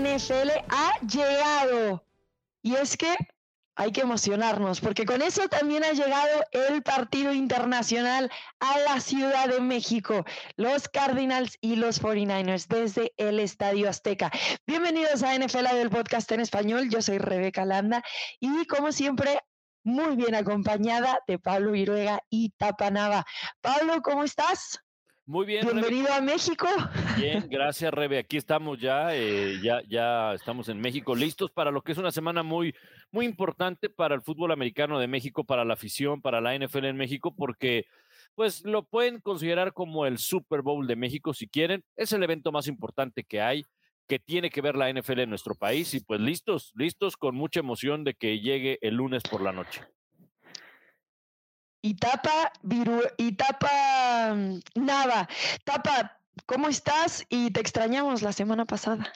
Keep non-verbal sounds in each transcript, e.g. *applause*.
NFL ha llegado. Y es que hay que emocionarnos, porque con eso también ha llegado el partido internacional a la Ciudad de México, los Cardinals y los 49ers desde el Estadio Azteca. Bienvenidos a NFL del podcast en español, yo soy Rebeca Landa y como siempre, muy bien acompañada de Pablo Viruega y Tapanava. Pablo, ¿cómo estás? Muy bien. Bienvenido a México. Bien, gracias Rebe. Aquí estamos ya, eh, ya, ya estamos en México, listos para lo que es una semana muy, muy importante para el fútbol americano de México, para la afición, para la NFL en México, porque pues lo pueden considerar como el Super Bowl de México si quieren. Es el evento más importante que hay, que tiene que ver la NFL en nuestro país y pues listos, listos con mucha emoción de que llegue el lunes por la noche. Y tapa, viru, y tapa mm, Nava. Tapa, ¿cómo estás? Y te extrañamos la semana pasada.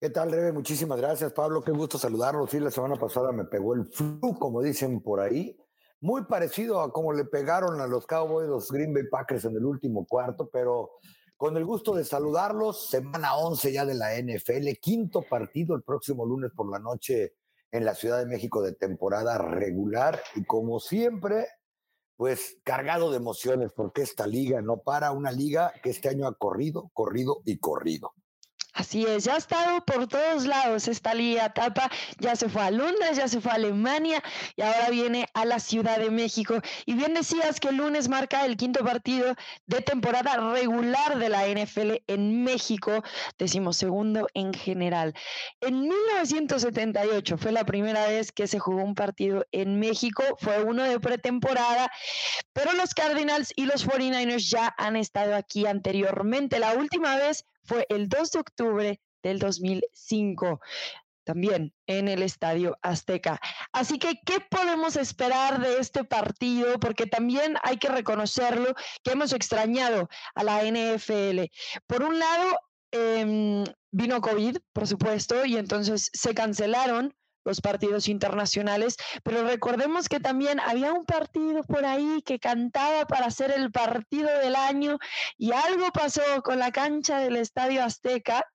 ¿Qué tal, Rebe? Muchísimas gracias, Pablo. Qué gusto saludarlo. Sí, la semana pasada me pegó el flu, como dicen por ahí. Muy parecido a como le pegaron a los Cowboys, los Green Bay Packers en el último cuarto, pero con el gusto de saludarlos. Semana 11 ya de la NFL, quinto partido el próximo lunes por la noche en la Ciudad de México de temporada regular. Y como siempre, pues cargado de emociones, porque esta liga no para, una liga que este año ha corrido, corrido y corrido. Así es, ya ha estado por todos lados esta liga tapa, ya se fue a Londres, ya se fue a Alemania y ahora viene a la Ciudad de México. Y bien decías que el lunes marca el quinto partido de temporada regular de la NFL en México, segundo en general. En 1978 fue la primera vez que se jugó un partido en México, fue uno de pretemporada, pero los Cardinals y los 49ers ya han estado aquí anteriormente. La última vez fue el 2 de octubre del 2005 también en el Estadio Azteca. Así que, ¿qué podemos esperar de este partido? Porque también hay que reconocerlo que hemos extrañado a la NFL. Por un lado, em, vino COVID, por supuesto, y entonces se cancelaron los partidos internacionales, pero recordemos que también había un partido por ahí que cantaba para ser el partido del año y algo pasó con la cancha del Estadio Azteca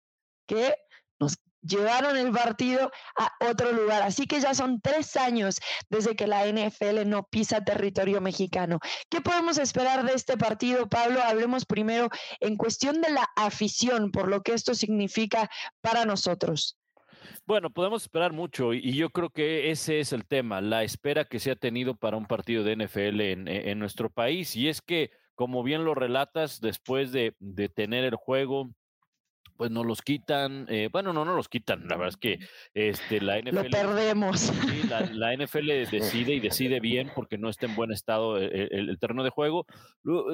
que nos llevaron el partido a otro lugar. Así que ya son tres años desde que la NFL no pisa territorio mexicano. ¿Qué podemos esperar de este partido, Pablo? Hablemos primero en cuestión de la afición, por lo que esto significa para nosotros. Bueno, podemos esperar mucho y yo creo que ese es el tema, la espera que se ha tenido para un partido de NFL en, nuestro país. Y es que, como bien lo relatas, después de, tener el juego, pues no los quitan, eh, bueno, no, no los quitan, la verdad es que este, la NFL... Lo perdemos. la, NFL *laughs* decide y decide bien porque no está en buen estado el, terreno de juego.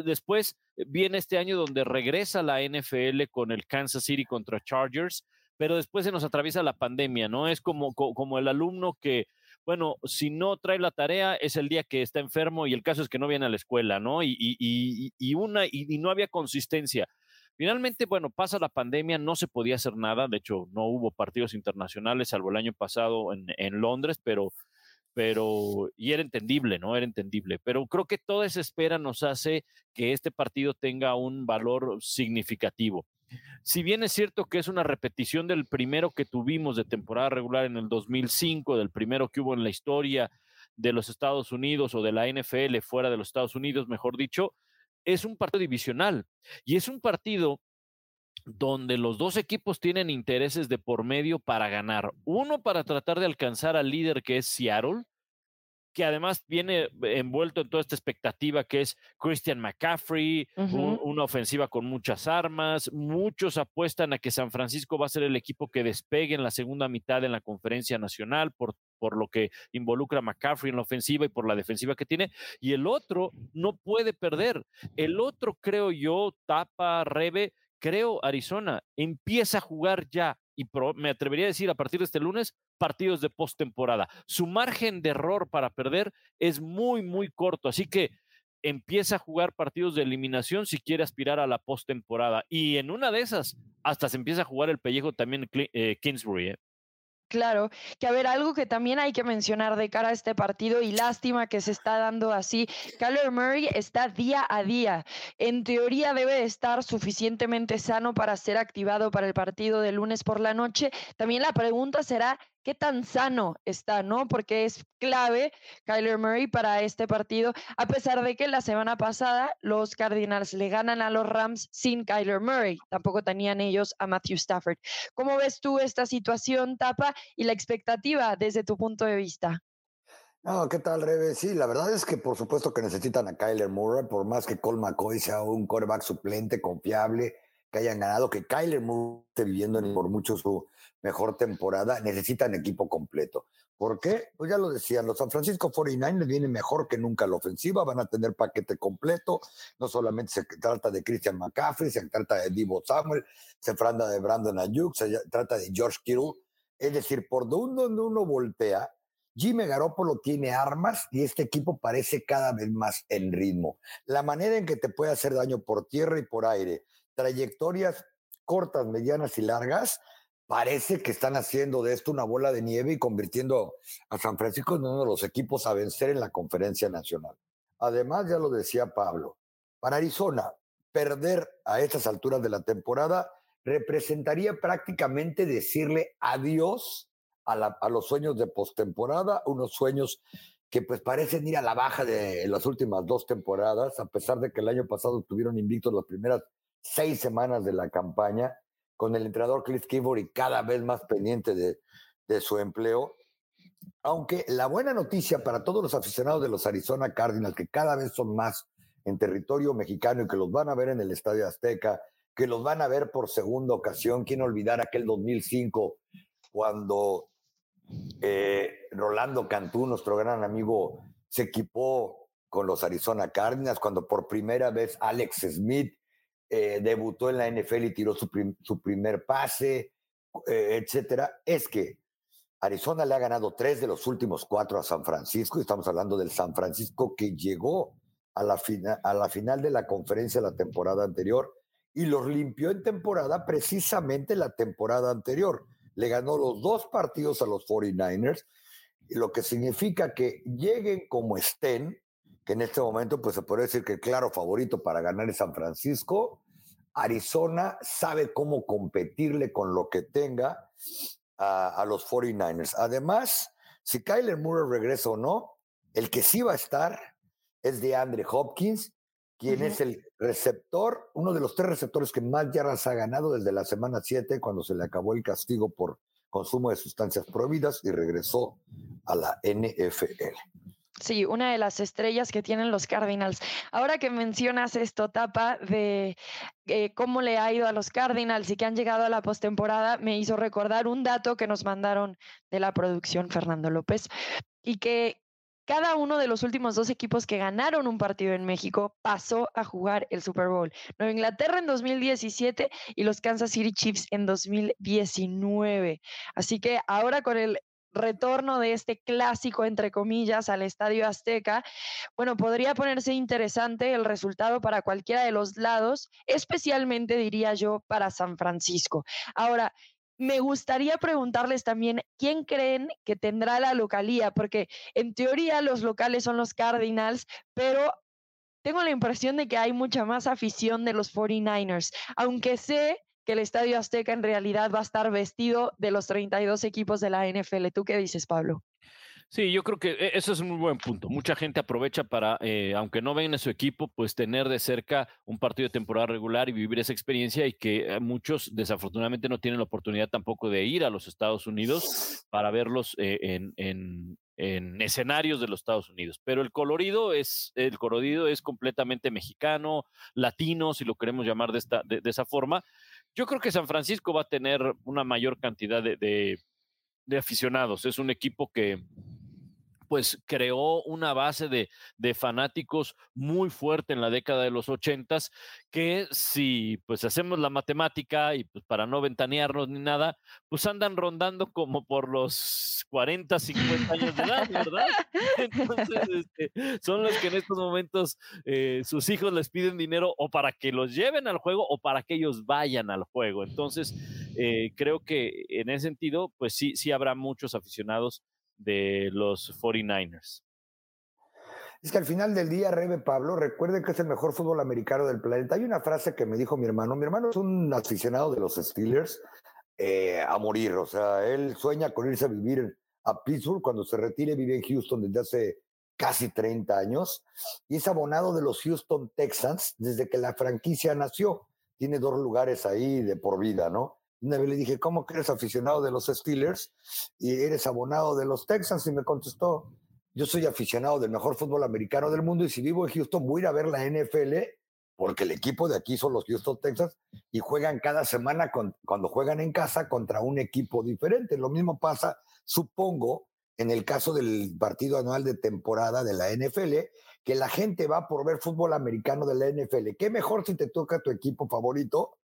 Después viene este año donde regresa la NFL con el Kansas City contra Chargers pero después se nos atraviesa la pandemia, ¿no? Es como, como el alumno que, bueno, si no trae la tarea es el día que está enfermo y el caso es que no viene a la escuela, ¿no? Y, y, y una, y, no había consistencia. Finalmente, bueno, pasa la pandemia, no se podía hacer nada, de hecho, no hubo partidos internacionales, salvo el año pasado en, en Londres, pero, pero, y era entendible, ¿no? Era entendible, pero creo que toda esa espera nos hace que este partido tenga un valor significativo. Si bien es cierto que es una repetición del primero que tuvimos de temporada regular en el 2005, del primero que hubo en la historia de los Estados Unidos o de la NFL fuera de los Estados Unidos, mejor dicho, es un partido divisional y es un partido donde los dos equipos tienen intereses de por medio para ganar. Uno para tratar de alcanzar al líder que es Seattle que además viene envuelto en toda esta expectativa que es Christian McCaffrey, una ofensiva con muchas armas. Muchos apuestan a que San Francisco va a ser el equipo que despegue en la segunda mitad en la conferencia nacional por, por lo que involucra a McCaffrey en la ofensiva y por la defensiva que tiene. Y el otro no puede perder. El otro, creo yo, tapa, Rebe, creo Arizona, empieza a jugar ya y me atrevería a decir a partir de este lunes, partidos de postemporada. Su margen de error para perder es muy, muy corto, así que empieza a jugar partidos de eliminación si quiere aspirar a la postemporada. Y en una de esas, hasta se empieza a jugar el pellejo también eh, Kingsbury. ¿eh? Claro que, a ver, algo que también hay que mencionar de cara a este partido y lástima que se está dando así, Kyler Murray está día a día. En teoría debe estar suficientemente sano para ser activado para el partido de lunes por la noche. También la pregunta será qué tan sano está, ¿no? Porque es clave Kyler Murray para este partido, a pesar de que la semana pasada los Cardinals le ganan a los Rams sin Kyler Murray, tampoco tenían ellos a Matthew Stafford. ¿Cómo ves tú esta situación, Tapa, y la expectativa desde tu punto de vista? No, ¿qué tal, Rebe? Sí, la verdad es que por supuesto que necesitan a Kyler Murray, por más que Cole McCoy sea un quarterback suplente, confiable, que hayan ganado, que Kyler Murray esté viviendo por mucho su mejor temporada, necesitan equipo completo. ¿Por qué? Pues ya lo decían, los San Francisco 49ers vienen mejor que nunca a la ofensiva, van a tener paquete completo, no solamente se trata de Christian McCaffrey, se trata de Divo Samuel, se trata de Brandon Ayuk, se trata de George Kittle, es decir, por donde uno voltea, Jimmy Garoppolo tiene armas y este equipo parece cada vez más en ritmo. La manera en que te puede hacer daño por tierra y por aire, trayectorias cortas, medianas y largas, parece que están haciendo de esto una bola de nieve y convirtiendo a San Francisco en uno de los equipos a vencer en la conferencia nacional. Además, ya lo decía Pablo, para Arizona, perder a estas alturas de la temporada representaría prácticamente decirle adiós a, los sueños de postemporada, unos sueños que pues parecen ir a la baja de las últimas dos temporadas, a pesar de que el año pasado tuvieron invictos las primeras seis semanas de la campaña, con el entrenador Cliff y cada vez más pendiente de, de su empleo. Aunque la buena noticia para todos los aficionados de los Arizona Cardinals, que cada vez son más en territorio mexicano y que los van a ver en el Estadio Azteca, que los van a ver por segunda ocasión, quién olvidar aquel 2005 cuando eh, Rolando Cantú, nuestro gran amigo, se equipó con los Arizona Cardinals cuando por primera vez Alex Smith eh, debutó en la NFL y tiró su, primer pase, eh, etcétera. Es que Arizona le ha ganado tres de los últimos cuatro a San Francisco, y estamos hablando del San Francisco que llegó a la, a la final de la conferencia la temporada anterior y los limpió en temporada precisamente la temporada anterior le ganó los dos partidos a los 49ers, lo que significa que lleguen como estén, que en este momento pues se puede decir que claro favorito para ganar es San Francisco, Arizona sabe cómo competirle con lo que tenga a, los 49ers. Además, si Kyler Murray regresa o no, el que sí va a estar es de Andre Hopkins, quien es el receptor, uno de los tres receptores que más yardas ha ganado desde la semana 7, cuando se le acabó el castigo por consumo de sustancias prohibidas y regresó a la NFL. Sí, una de las estrellas que tienen los Cardinals. Ahora que mencionas esto, Tapa, de eh, cómo le ha ido a los Cardinals y que han llegado a la postemporada, me hizo recordar un dato que nos mandaron de la producción Fernando López y que cada uno de los últimos dos equipos que ganaron un partido en México pasó a jugar el Super Bowl. Nueva Inglaterra en 2017 y los Kansas City Chiefs en 2019. Así que ahora con el retorno de este clásico, entre comillas, al Estadio Azteca, bueno, podría ponerse interesante el resultado para cualquiera de los lados, especialmente diría yo para San Francisco. Ahora, me gustaría preguntarles también quién creen que tendrá la localía, porque en teoría los locales son los Cardinals, pero tengo la impresión de que hay mucha más afición de los 49ers, aunque sé que el Estadio Azteca en realidad va a estar vestido de los 32 equipos de la NFL. ¿Tú qué dices, Pablo? Sí, yo creo que e, eso es un muy buen punto. Mucha gente aprovecha para, eh, aunque no ven a su equipo, pues tener de cerca un partido de temporada regular y vivir esa experiencia y que eh, muchos desafortunadamente no tienen la oportunidad tampoco de ir a los Estados Unidos para verlos eh, en, en, en, escenarios de los Estados Unidos. Pero el colorido es, el colorido es completamente mexicano, latino, si lo queremos llamar de, esta, de, esa forma. Yo creo que San Francisco va a tener una mayor cantidad de, de aficionados. Es un equipo que pues creó una base de, de, fanáticos muy fuerte en la década de los ochentas, que si pues hacemos la matemática y pues para no ventanearnos ni nada, pues andan rondando como por los 40, 50 años de edad, ¿verdad? *laughs* Entonces, este, son los que en estos momentos eh, sus hijos les piden dinero o para que los lleven al juego o para que ellos vayan al juego. Entonces, eh, creo que en ese sentido, pues sí, sí habrá muchos aficionados de los 49ers. Es que al final del día, Rebe Pablo, recuerde que es el mejor fútbol americano del planeta. Hay una frase que me dijo mi hermano. Mi hermano es un aficionado de los Steelers eh, a morir. O sea, él sueña con irse a vivir a Pittsburgh. Cuando se retire, vive en Houston desde hace casi 30 años. Y es abonado de los Houston Texans desde que la franquicia nació. Tiene dos lugares ahí de por vida, ¿no? Le dije, ¿cómo que eres aficionado de los Steelers y eres abonado de los Texans? Y me contestó, yo soy aficionado del mejor fútbol americano del mundo y si vivo en Houston voy a ir a ver la NFL porque el equipo de aquí son los Houston Texans y juegan cada semana cuando juegan en casa contra un equipo diferente. Lo mismo pasa, supongo, en el caso del partido anual de temporada de la NFL, que la gente va por ver fútbol americano de la NFL. ¿Qué mejor si te toca tu equipo favorito?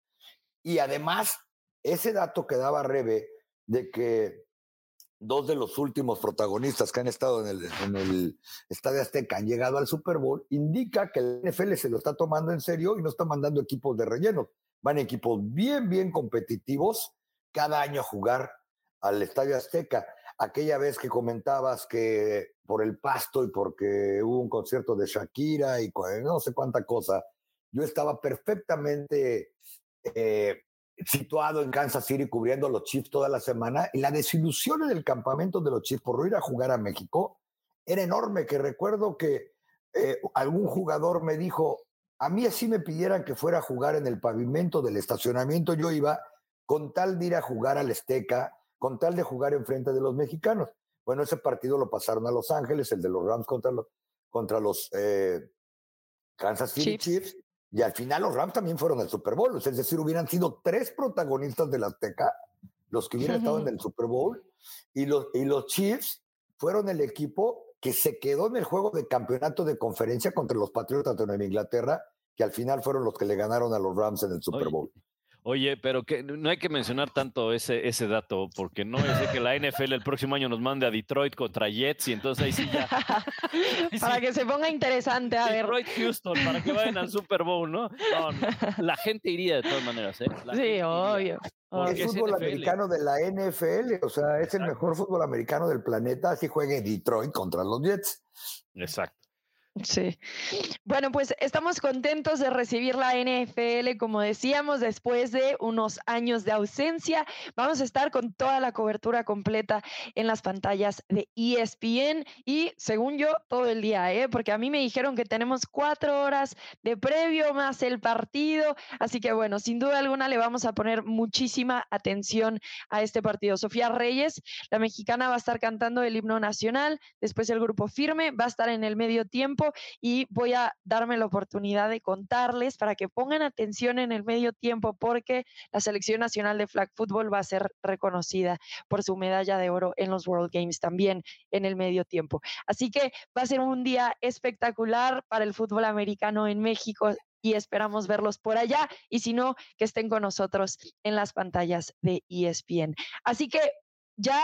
Y además ese dato que daba Rebe de que dos de los últimos protagonistas que han estado en el, Estadio Azteca han llegado al Super Bowl, indica que el NFL se lo está tomando en serio y no está mandando equipos de relleno. Van equipos bien, bien competitivos cada año a jugar al Estadio Azteca. Aquella vez que comentabas que por el pasto y porque hubo un concierto de Shakira y no sé cuánta cosa, yo estaba perfectamente eh, situado en Kansas City cubriendo a los Chiefs toda la semana y la desilusión en el campamento de los Chiefs por no ir a jugar a México era enorme, que recuerdo que eh, algún jugador me dijo, a mí así me pidieran que fuera a jugar en el pavimento del estacionamiento, yo iba con tal de ir a jugar al Azteca, con tal de jugar enfrente de los mexicanos. Bueno, ese partido lo pasaron a Los Ángeles, el de los Rams contra los, contra los eh, Kansas City Chiefs y al final los Rams también fueron al Super Bowl. Es decir, hubieran sido tres protagonistas de la Azteca los que hubieran estado en el Super Bowl. Y los, y los Chiefs fueron el equipo que se quedó en el juego de campeonato de conferencia contra los Patriotas de Nueva Inglaterra, que al final fueron los que le ganaron a los Rams en el Super Bowl. Oye, pero que no hay que mencionar tanto ese, ese dato, porque no es que la NFL el próximo año nos mande a Detroit contra Jets y entonces ahí sí ya. *laughs* para que se ponga interesante, a Detroit, Houston, para que vayan al Super Bowl, ¿no? No, La gente iría de todas maneras, ¿eh? sí, obvio. Es fútbol americano de la NFL, o sea, es el mejor fútbol americano del planeta, así juegue Detroit contra los Jets. Exacto. Sí. Bueno, pues estamos contentos de recibir la NFL, como decíamos, después de unos años de ausencia. Vamos a estar con toda la cobertura completa en las pantallas de ESPN y, según yo, todo el día, ¿eh? porque a mí me dijeron que tenemos cuatro horas de previo más el partido. Así que, bueno, sin duda alguna le vamos a poner muchísima atención a este partido. Sofía Reyes, la mexicana, va a estar cantando el himno nacional. Después el grupo firme va a estar en el medio tiempo y voy a darme la oportunidad de contarles para que pongan atención en el medio tiempo porque la selección nacional de flag football va a ser reconocida por su medalla de oro en los World Games también en el medio tiempo. Así que va a ser un día espectacular para el fútbol americano en México y esperamos verlos por allá y si no, que estén con nosotros en las pantallas de ESPN. Así que ya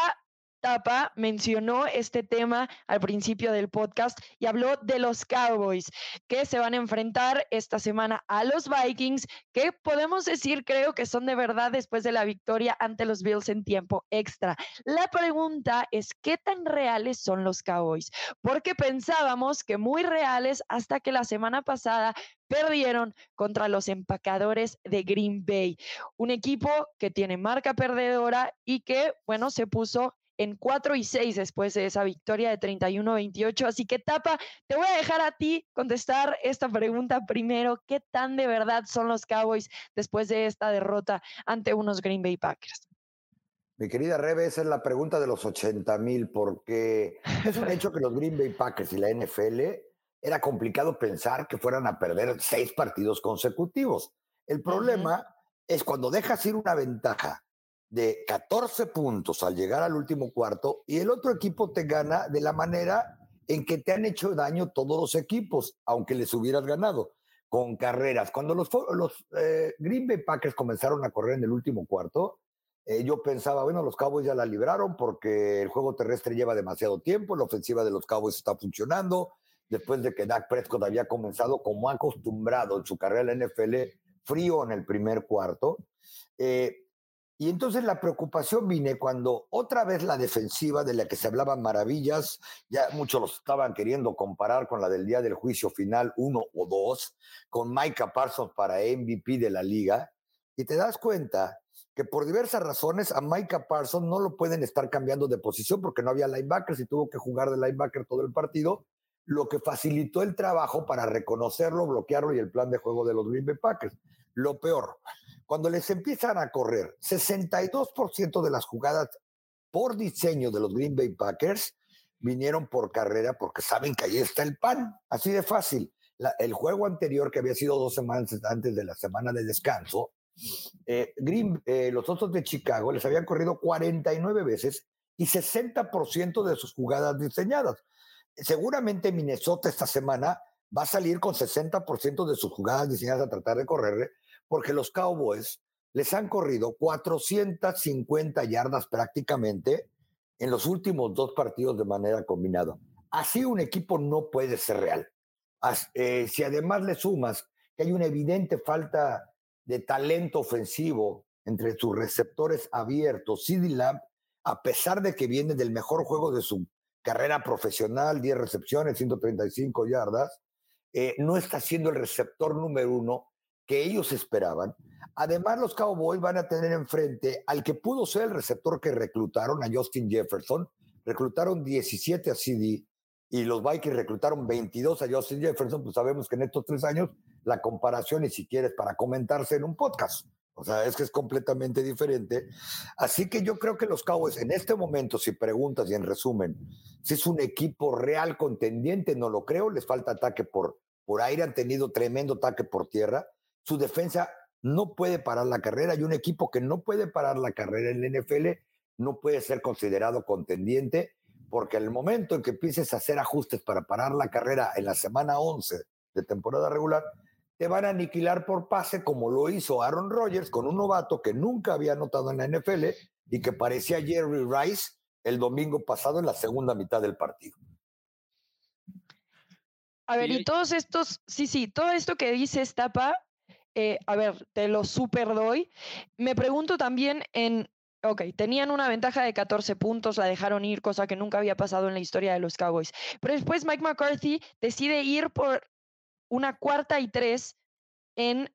Mencionó este tema al principio del podcast y habló de los Cowboys que se van a enfrentar esta semana a los Vikings, que podemos decir creo que son de verdad después de la victoria ante los Bills en tiempo extra. La pregunta es, ¿qué tan reales son los Cowboys? Porque pensábamos que muy reales hasta que la semana pasada perdieron contra los empacadores de Green Bay, un equipo que tiene marca perdedora y que, bueno, se puso en 4 y 6 después de esa victoria de 31-28. Así que Tapa, te voy a dejar a ti contestar esta pregunta primero. ¿Qué tan de verdad son los Cowboys después de esta derrota ante unos Green Bay Packers? Mi querida Rebe, esa es la pregunta de los 80 mil, porque es un hecho que los Green Bay Packers y la NFL era complicado pensar que fueran a perder seis partidos consecutivos. El problema es cuando dejas ir una ventaja de 14 puntos al llegar al último cuarto y el otro equipo te gana de la manera en que te han hecho daño todos los equipos, aunque les hubieras ganado, con carreras. Cuando los, los eh, Green Bay Packers comenzaron a correr en el último cuarto, eh, yo pensaba, bueno, los Cowboys ya la libraron porque el juego terrestre lleva demasiado tiempo, la ofensiva de los Cowboys está funcionando, después de que Dak Prescott había comenzado como acostumbrado en su carrera en la NFL, frío en el primer cuarto. Eh, y entonces la preocupación vine cuando otra vez la defensiva de la que se hablaban maravillas, ya muchos los estaban queriendo comparar con la del día del juicio final uno o dos, con Micah Parsons para MVP de la liga, y te das cuenta que por diversas razones a Micah Parsons no lo pueden estar cambiando de posición porque no había linebackers y tuvo que jugar de linebacker todo el partido, lo que facilitó el trabajo para reconocerlo, bloquearlo y el plan de juego de los Green Bay Packers. Lo peor, cuando les empiezan a correr 62% de las jugadas por diseño de los Green Bay Packers vinieron por carrera porque saben que ahí está el pan, así de fácil. el juego anterior, que había sido dos semanas antes de la semana de descanso, eh, Green, eh, los otros de Chicago les habían corrido 49 veces y 60% de sus jugadas diseñadas. Seguramente Minnesota esta semana va a salir con 60% de sus jugadas diseñadas a tratar de correr porque los Cowboys les han corrido 450 yardas prácticamente en los últimos dos partidos de manera combinada. Así un equipo no puede ser real. Eh, si además le sumas que hay una evidente falta de talento ofensivo entre sus receptores abiertos, CD Lamb, a pesar de que viene del mejor juego de su carrera profesional, 10 recepciones, 135 yardas, eh, no está siendo el receptor número uno que ellos esperaban. Además, los Cowboys van a tener enfrente al que pudo ser el receptor que reclutaron, a Justin Jefferson. Reclutaron 17 a CD y los Vikings reclutaron 22 a Justin Jefferson. Pues sabemos que en estos tres años la comparación ni siquiera es para comentarse en un podcast. O sea, es que es completamente diferente. Así que yo creo que los Cowboys en este momento, si preguntas y en resumen, si es un equipo real contendiente, no lo creo. Les falta ataque por, por aire, han tenido tremendo ataque por tierra su defensa no puede parar la carrera y un equipo que no puede parar la carrera en la NFL no puede ser considerado contendiente porque el momento en que empieces a hacer ajustes para parar la carrera en la semana 11 de temporada regular, te van a aniquilar por pase como lo hizo Aaron Rodgers con un novato que nunca había anotado en la NFL y que parecía Jerry Rice el domingo pasado en la segunda mitad del partido. A ver, y todos estos, sí, sí, todo esto que dice Tapa, eh, a ver, te lo super doy. Me pregunto también en, ok, tenían una ventaja de 14 puntos, la dejaron ir, cosa que nunca había pasado en la historia de los Cowboys. Pero después Mike McCarthy decide ir por una cuarta y tres en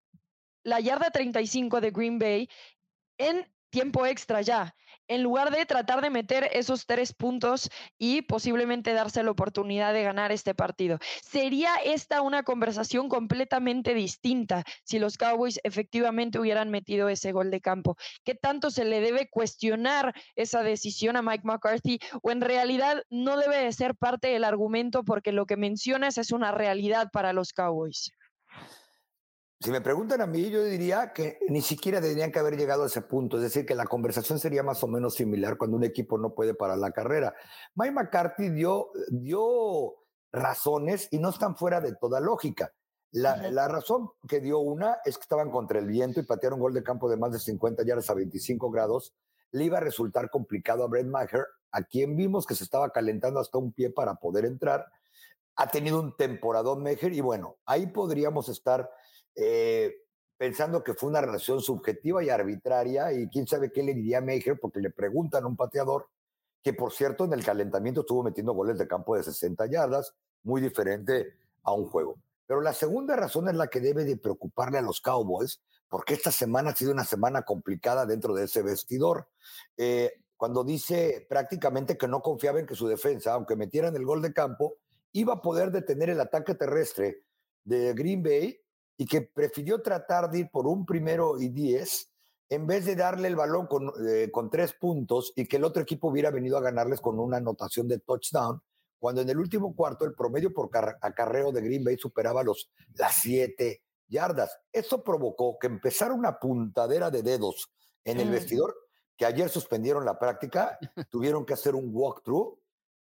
la yarda 35 de Green Bay en tiempo extra ya en lugar de tratar de meter esos tres puntos y posiblemente darse la oportunidad de ganar este partido. Sería esta una conversación completamente distinta si los Cowboys efectivamente hubieran metido ese gol de campo. ¿Qué tanto se le debe cuestionar esa decisión a Mike McCarthy o en realidad no debe de ser parte del argumento porque lo que mencionas es una realidad para los Cowboys? Si me preguntan a mí, yo diría que ni siquiera tendrían que haber llegado a ese punto. Es decir, que la conversación sería más o menos similar cuando un equipo no puede parar la carrera. Mike McCarthy dio, dio razones y no están fuera de toda lógica. La, la, razón que dio una es que estaban contra el viento y patearon un gol de campo de más de 50 yardas a 25 grados. Le iba a resultar complicado a Brett Maher, a quien vimos que se estaba calentando hasta un pie para poder entrar. Ha tenido un temporadón Maher y bueno, ahí podríamos estar eh, pensando que fue una relación subjetiva y arbitraria, y quién sabe qué le diría a Maker, porque le preguntan a un pateador, que por cierto en el calentamiento estuvo metiendo goles de campo de 60 yardas, muy diferente a un juego. Pero la segunda razón es la que debe de preocuparle a los Cowboys, porque esta semana ha sido una semana complicada dentro de ese vestidor. Eh, cuando dice prácticamente que no confiaba en que su defensa, aunque metieran el gol de campo, iba a poder detener el ataque terrestre de Green Bay y que prefirió tratar de ir por un primero y diez en vez de darle el balón con, eh, con tres puntos y que el otro equipo hubiera venido a ganarles con una anotación de touchdown, cuando en el último cuarto el promedio por acarreo de Green Bay superaba los, las siete yardas. Eso provocó que empezara una puntadera de dedos en el vestidor que ayer suspendieron la práctica, *laughs* tuvieron que hacer un walkthrough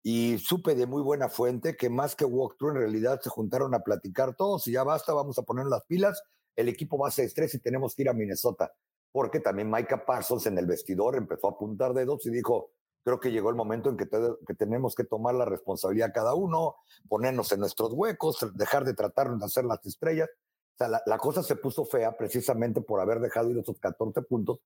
y supe de muy buena fuente que más que walkthrough en realidad se juntaron a platicar todos y ya basta, vamos a poner las pilas, el equipo va a ser estrés y tenemos que ir a Minnesota, porque también Micah Parsons en el vestidor empezó a apuntar dedos y dijo, creo que llegó el momento en que, que tenemos que tomar la responsabilidad cada uno, ponernos en nuestros huecos, dejar de tratarnos de hacer las estrellas. O sea, la, la, cosa se puso fea precisamente por haber dejado ir esos 14 puntos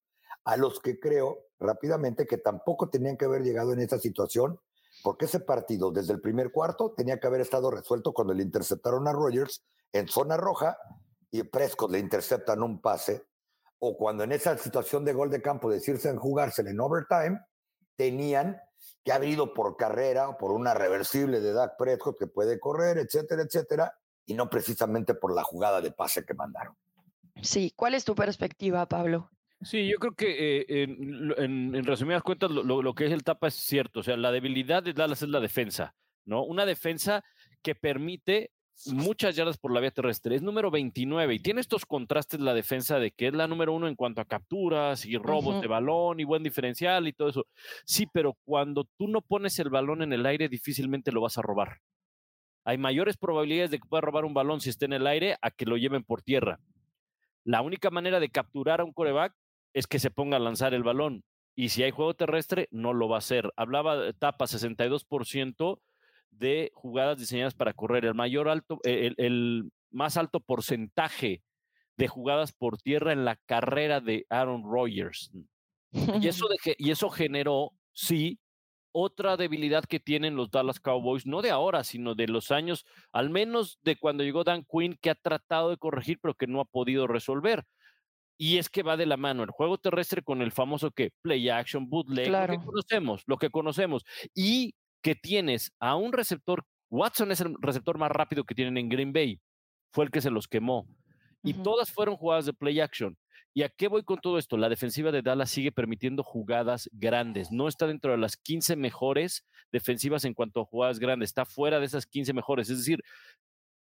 a los que creo rápidamente que tampoco tenían que haber llegado en esa situación, porque ese partido desde el primer cuarto tenía que haber estado resuelto cuando le interceptaron a Rogers en zona roja y Prescott le interceptan un pase, o cuando en esa situación de gol de campo decirse en en overtime, tenían que haber ido por carrera o por una reversible de Dak Prescott que puede correr, etcétera, etcétera, y no precisamente por la jugada de pase que mandaron. Sí, ¿cuál es tu perspectiva, Pablo? Sí, yo creo que eh, en, en, resumidas cuentas lo, lo, que es el tapa es cierto. O sea, la debilidad de Dallas es la defensa, ¿no? Una defensa que permite muchas yardas por la vía terrestre. Es número 29 y tiene estos contrastes la defensa de que es la número uno en cuanto a capturas y robos uh -huh. de balón y buen diferencial y todo eso. Sí, pero cuando tú no pones el balón en el aire, difícilmente lo vas a robar. Hay mayores probabilidades de que pueda robar un balón si está en el aire a que lo lleven por tierra. La única manera de capturar a un coreback es que se ponga a lanzar el balón. Y si hay juego terrestre, no lo va a hacer. Hablaba de etapa 62% de jugadas diseñadas para correr. El mayor alto, el, el, más alto porcentaje de jugadas por tierra en la carrera de Aaron Rodgers. Y eso, *laughs* de, y eso generó, sí, otra debilidad que tienen los Dallas Cowboys, no de ahora, sino de los años, al menos de cuando llegó Dan Quinn, que ha tratado de corregir, pero que no ha podido resolver. Y es que va de la mano el juego terrestre con el famoso que play action, bootleg, claro. lo que conocemos, lo que conocemos. Y que tienes a un receptor, Watson es el receptor más rápido que tienen en Green Bay, fue el que se los quemó. Y uh -huh. todas fueron jugadas de play action. ¿Y a qué voy con todo esto? La defensiva de Dallas sigue permitiendo jugadas grandes. No está dentro de las 15 mejores defensivas en cuanto a jugadas grandes. Está fuera de esas 15 mejores. Es decir,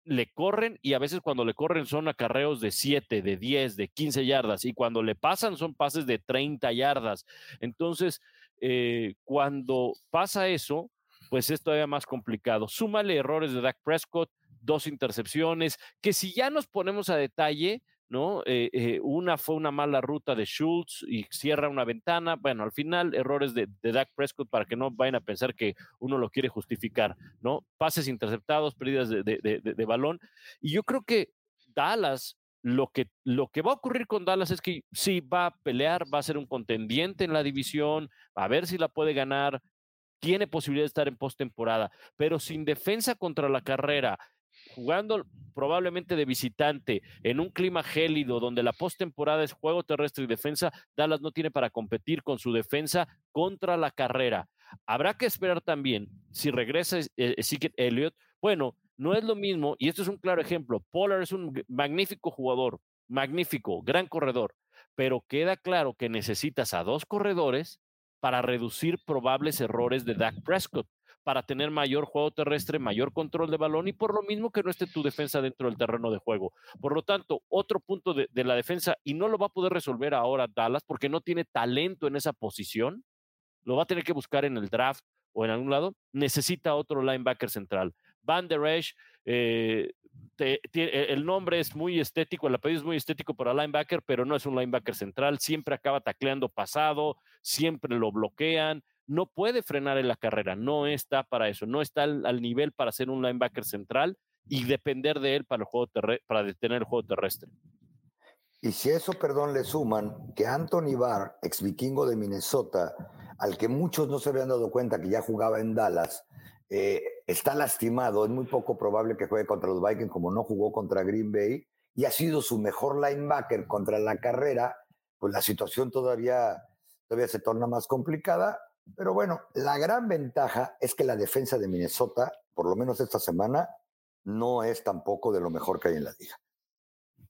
le corren y a veces cuando le corren son acarreos de 7, de 10, de 15 yardas y cuando le pasan son pases de 30 yardas. Entonces, eh, cuando pasa eso, pues es todavía más complicado. Súmale errores de Dak Prescott, dos intercepciones, que si ya nos ponemos a detalle, ¿no? Eh, eh, una fue una mala ruta de Schultz y cierra una ventana. Bueno, al final, errores de, de, Dak Prescott para que no vayan a pensar que uno lo quiere justificar, ¿no? Pases interceptados, pérdidas de, de, de balón. Y yo creo que Dallas, lo que, lo que va a ocurrir con Dallas es que sí va a pelear, va a ser un contendiente en la división, a ver si la puede ganar. Tiene posibilidad de estar en postemporada, pero sin defensa contra la carrera, jugando probablemente de visitante en un clima gélido donde la postemporada es juego terrestre y defensa, Dallas no tiene para competir con su defensa contra la carrera. Habrá que esperar también si regresa Ezekiel Elliott. Bueno, no es lo mismo, y esto es un claro ejemplo. Pollard es un magnífico jugador, magnífico, gran corredor, pero queda claro que necesitas a dos corredores para reducir probables errores de Dak Prescott para tener mayor juego terrestre, mayor control de balón y por lo mismo que no esté tu defensa dentro del terreno de juego. Por lo tanto, otro punto de, la defensa, y no lo va a poder resolver ahora Dallas porque no tiene talento en esa posición, lo va a tener que buscar en el draft o en algún lado, necesita otro linebacker central. Van Der Esch, eh, te, el nombre es muy estético, el apellido es muy estético para linebacker, pero no es un linebacker central, siempre acaba tacleando pasado, siempre lo bloquean, no puede frenar en la carrera, no está para eso, no está al, nivel para ser un linebacker central y depender de él para, el juego para detener el juego terrestre. Y si eso, perdón, le suman que Anthony Barr, ex vikingo de Minnesota, al que muchos no se habían dado cuenta que ya jugaba en Dallas, eh, está lastimado, es muy poco probable que juegue contra los Vikings como no jugó contra Green Bay y ha sido su mejor linebacker contra la carrera, pues la situación todavía, todavía se torna más complicada pero bueno, la gran ventaja es que la defensa de Minnesota, por lo menos esta semana, no es tampoco de lo mejor que hay en la liga.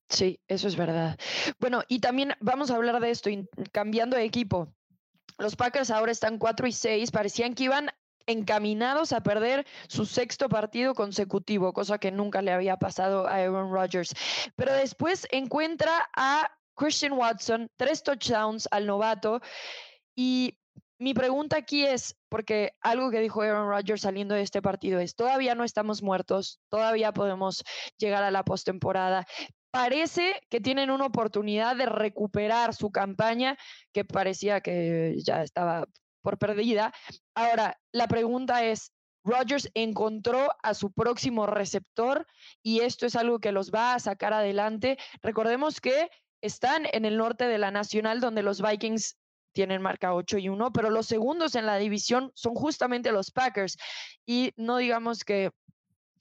Sí, eso es verdad. Bueno, y también vamos a hablar de esto, cambiando de equipo. Los Packers ahora están 4 y 6, parecían que iban encaminados a perder su sexto partido consecutivo, cosa que nunca le había pasado a Aaron Rodgers. Pero después encuentra a Christian Watson, tres touchdowns al novato Y mi pregunta aquí es, porque algo que dijo Aaron Rodgers saliendo de este partido es, todavía no estamos muertos, todavía podemos llegar a la postemporada. Parece que tienen una oportunidad de recuperar su campaña, que parecía que ya estaba por perdida. Ahora, la pregunta es, Rodgers encontró a su próximo receptor y esto es algo que los va a sacar adelante. Recordemos que están en el norte de la Nacional, donde los Vikings tienen marca 8 y 1, pero los segundos en la división son justamente los Packers. Y no digamos que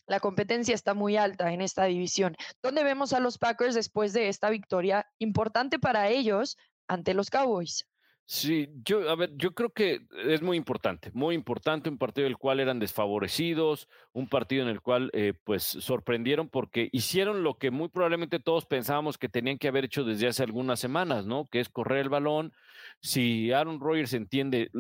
la competencia está muy alta en esta división. ¿Dónde vemos a los Packers después de esta victoria importante para ellos ante los Cowboys? Sí, yo, a ver, yo creo que es muy importante, muy importante, un partido en el cual eran desfavorecidos, un partido en el cual eh, pues sorprendieron porque hicieron lo que muy probablemente todos pensábamos que tenían que haber hecho desde hace algunas semanas, ¿no? Que es correr el balón. Si Aaron Rodgers entiende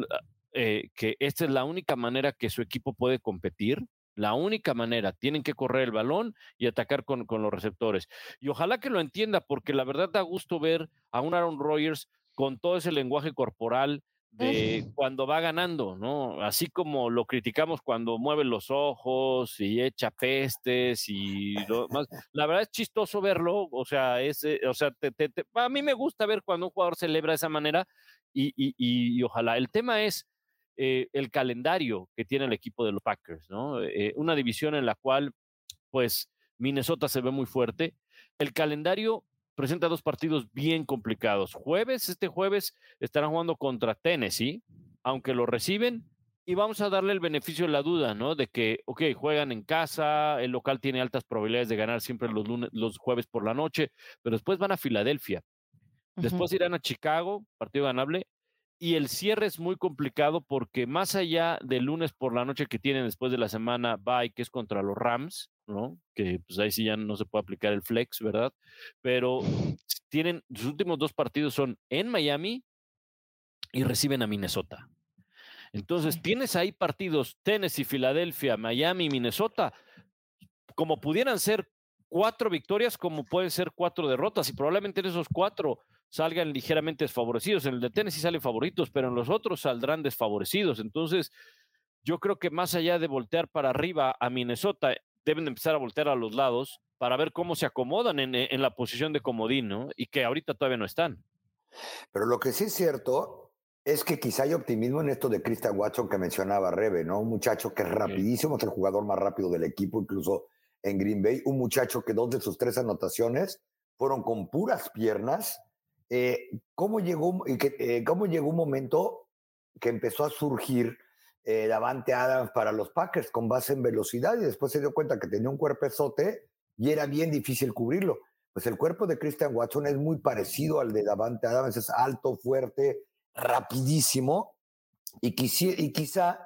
eh, que esta es la única manera que su equipo puede competir, la única manera, tienen que correr el balón y atacar con, con los receptores. Y ojalá que lo entienda, porque la verdad da gusto ver a un Aaron Rodgers con todo ese lenguaje corporal de cuando va ganando, ¿no? Así como lo criticamos cuando mueve los ojos y echa pestes y lo más. *laughs* La verdad es chistoso verlo, o sea, es, eh, o sea, a mí me gusta ver cuando un jugador celebra de esa manera y, y, ojalá. El tema es eh, el calendario que tiene el equipo de los Packers, ¿no? Eh, una división en la cual, pues, Minnesota se ve muy fuerte. El calendario presenta dos partidos bien complicados. Jueves, este jueves, estarán jugando contra Tennessee, aunque lo reciben, y vamos a darle el beneficio de la duda, ¿no? De que, ok, juegan en casa, el local tiene altas probabilidades de ganar siempre los, lunes, los jueves por la noche, pero después van a Filadelfia. Después irán a Chicago, partido ganable, y el cierre es muy complicado porque más allá del lunes por la noche que tienen después de la semana bye, que es contra los Rams, ¿no? Que pues ahí sí ya no se puede aplicar el flex, ¿verdad? Pero tienen, sus últimos dos partidos son en Miami y reciben a Minnesota. Entonces, tienes ahí partidos Tennessee, Filadelfia, Miami, Minnesota, como pudieran ser cuatro victorias, como pueden ser cuatro derrotas, y probablemente en esos cuatro salgan ligeramente desfavorecidos. En el de Tennessee salen favoritos, pero en los otros saldrán desfavorecidos. Entonces, yo creo que más allá de voltear para arriba a Minnesota, deben empezar a voltear a los lados para ver cómo se acomodan en, la posición de comodín, ¿no? Y que ahorita todavía no están. Pero lo que sí es cierto es que quizá hay optimismo en esto de Christian Watson que mencionaba Rebe, ¿no? Un muchacho que es rapidísimo, es el jugador más rápido del equipo, incluso en Green Bay. Un muchacho que dos de sus tres anotaciones fueron con puras piernas eh, ¿cómo, llegó, eh, ¿Cómo llegó un momento que empezó a surgir eh, Davante Adams para los Packers con base en velocidad y después se dio cuenta que tenía un cuerpezote y era bien difícil cubrirlo? Pues el cuerpo de Christian Watson es muy parecido al de Davante Adams, es alto, fuerte, rapidísimo y, y quizá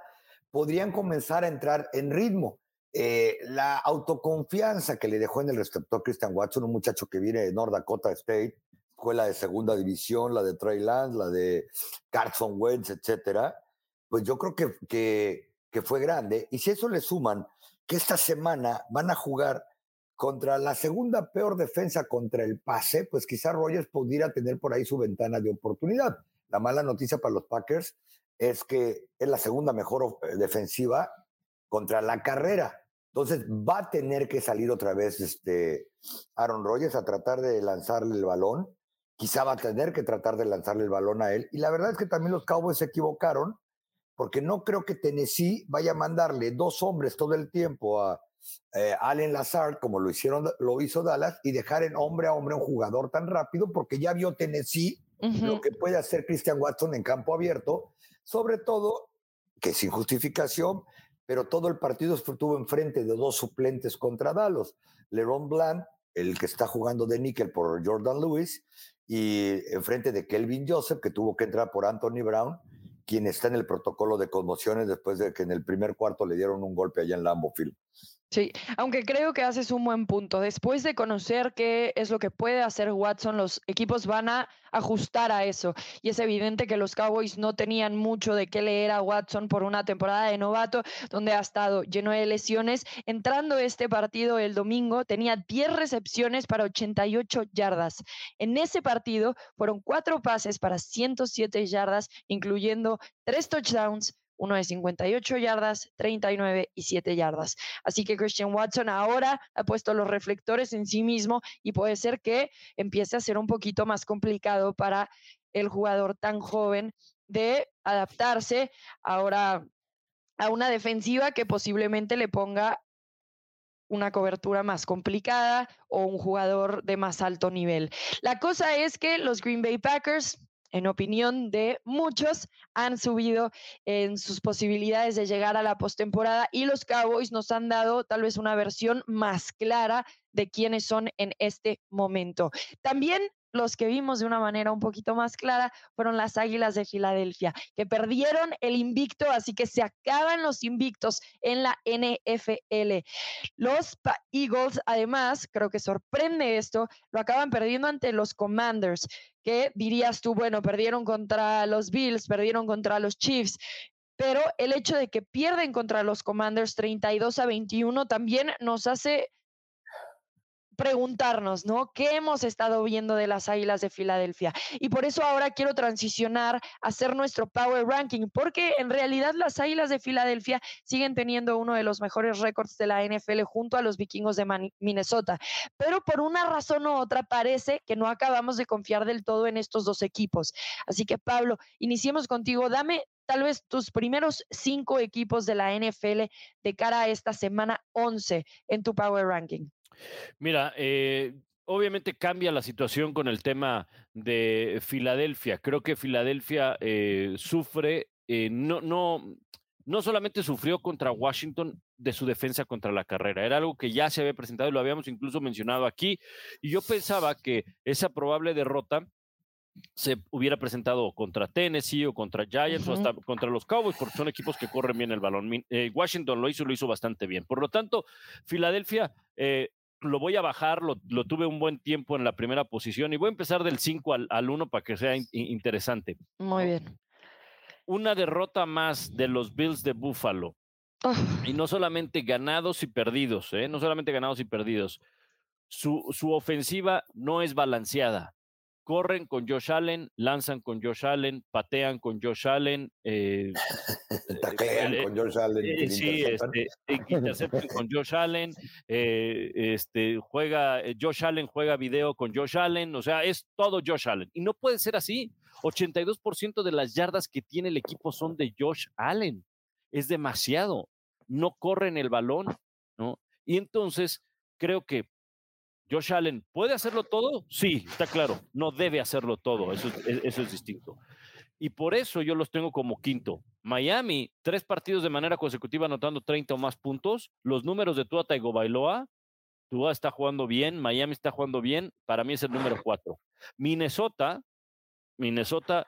podrían comenzar a entrar en ritmo. Eh, la autoconfianza que le dejó en el receptor Christian Watson, un muchacho que viene de North Dakota State, escuela de segunda división, la de Trey Lance, la de Carson Wentz, etcétera, pues yo creo que, que, que fue grande. Y si eso le suman que esta semana van a jugar contra la segunda peor defensa contra el pase, pues quizá Rogers pudiera tener por ahí su ventana de oportunidad. La mala noticia para los Packers es que es la segunda mejor eh, defensiva contra la carrera. Entonces va a tener que salir otra vez este Aaron Rodgers a tratar de lanzarle el balón quizá va a tener que tratar de lanzarle el balón a él. Y la verdad es que también los Cowboys se equivocaron, porque no creo que Tennessee vaya a mandarle dos hombres todo el tiempo a eh, Allen Lazard, como lo, hicieron, lo hizo Dallas, y dejar en hombre a hombre un jugador tan rápido, porque ya vio Tennessee lo que puede hacer Christian Watson en campo abierto, sobre todo, que sin justificación, pero todo el partido estuvo enfrente de dos suplentes contra Dallas. Leron Bland, el que está jugando de níquel por Jordan Lewis, y enfrente de Kelvin Joseph, que tuvo que entrar por Anthony Brown, quien está en el protocolo de conmociones después de que en el primer cuarto le dieron un golpe allá en Lambeau Field. Sí, aunque creo que haces un buen punto. Después de conocer qué es lo que puede hacer Watson, los equipos van a ajustar a eso. Y es evidente que los Cowboys no tenían mucho de qué leer a Watson por una temporada de novato donde ha estado lleno de lesiones. Entrando este partido el domingo, tenía 10 recepciones para 88 yardas. En ese partido fueron cuatro pases para 107 yardas, incluyendo tres touchdowns, uno de 58 yardas, 39 y 7 yardas. Así que Christian Watson ahora ha puesto los reflectores en sí mismo y puede ser que empiece a ser un poquito más complicado para el jugador tan joven de adaptarse ahora a una defensiva que posiblemente le ponga una cobertura más complicada o un jugador de más alto nivel. La cosa es que los Green Bay Packers en opinión de muchos, han subido en sus posibilidades de llegar a la postemporada y los Cowboys nos han dado tal vez una versión más clara de quiénes son en este momento. También los que vimos de una manera un poquito más clara fueron las Águilas de Filadelfia, que perdieron el invicto, así que se acaban los invictos en la NFL. Los Eagles, además, creo que sorprende esto, lo acaban perdiendo ante los Commanders, que dirías tú, bueno, perdieron contra los Bills, perdieron contra los Chiefs, pero el hecho de que pierden contra los Commanders 32 a 21 también nos hace preguntarnos, ¿no? ¿Qué hemos estado viendo de las Águilas de Filadelfia? Y por eso ahora quiero transicionar a hacer nuestro Power Ranking, porque en realidad las Águilas de Filadelfia siguen teniendo uno de los mejores récords de la NFL junto a los vikingos de Minnesota. Pero por una razón u otra parece que no acabamos de confiar del todo en estos dos equipos. Así que Pablo, iniciemos contigo. Dame tal vez tus primeros cinco equipos de la NFL de cara a esta semana 11 en tu Power Ranking. Mira, eh, obviamente cambia la situación con el tema de Filadelfia. Creo que Filadelfia eh, sufre, eh, no, no, no solamente sufrió contra Washington de su defensa contra la carrera, era algo que ya se había presentado y lo habíamos incluso mencionado aquí, y yo pensaba que esa probable derrota se hubiera presentado contra Tennessee o contra Giants o hasta contra los Cowboys, porque son equipos que corren bien el balón. Washington lo hizo y lo hizo bastante bien. Por lo tanto, Filadelfia lo voy a bajar, lo, tuve un buen tiempo en la primera posición y voy a empezar del 5 al, 1 para que sea interesante. Muy bien. Una derrota más de los Bills de Buffalo. Y no solamente ganados y perdidos, ¿eh? no solamente ganados y perdidos. Su, su ofensiva no es balanceada corren con Josh Allen, lanzan con Josh Allen, patean con Josh Allen, eh, *laughs* taclean eh, con Josh Allen, eh, sí, este, interceptan con *laughs* Josh Allen, eh, este, juega Josh Allen juega video con Josh Allen, o sea, es todo Josh Allen y no puede ser así. 82% de las yardas que tiene el equipo son de Josh Allen. Es demasiado. No corren el balón, ¿no? Y entonces creo que Josh Allen, ¿puede hacerlo todo? Sí, está claro. No debe hacerlo todo. Eso, e, eso es distinto. Y por eso yo los tengo como quinto. Miami, tres partidos de manera consecutiva anotando 30 o más puntos. Los números de Tua Tagovailoa, Tua está jugando bien, Miami está jugando bien. Para mí es el número cuatro. Minnesota, Minnesota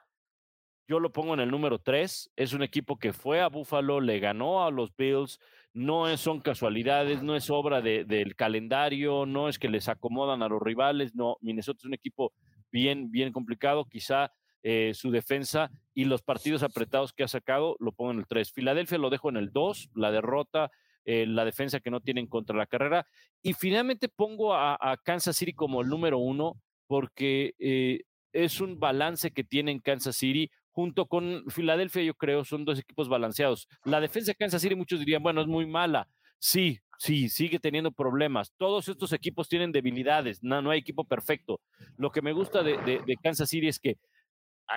yo lo pongo en el número 3. Es un equipo que fue a Buffalo, le ganó a los Bills. No son casualidades, no es obra del calendario, no es que les acomodan a los rivales. No, Minnesota es un equipo bien, bien complicado. Quizá eh, su defensa y los partidos apretados que ha sacado lo pongo en el 3. Filadelfia lo dejo en el 2, la derrota. Eh, la defensa que no tienen contra la carrera. Y finalmente pongo a, Kansas City como el número uno porque eh, es un balance que tiene en Kansas City junto con Filadelfia, yo creo, son dos equipos balanceados. La defensa de Kansas City, muchos dirían, bueno, es muy mala. Sí, sí, sigue teniendo problemas. Todos estos equipos tienen debilidades, no, no hay equipo perfecto. Lo que me gusta de, Kansas City es que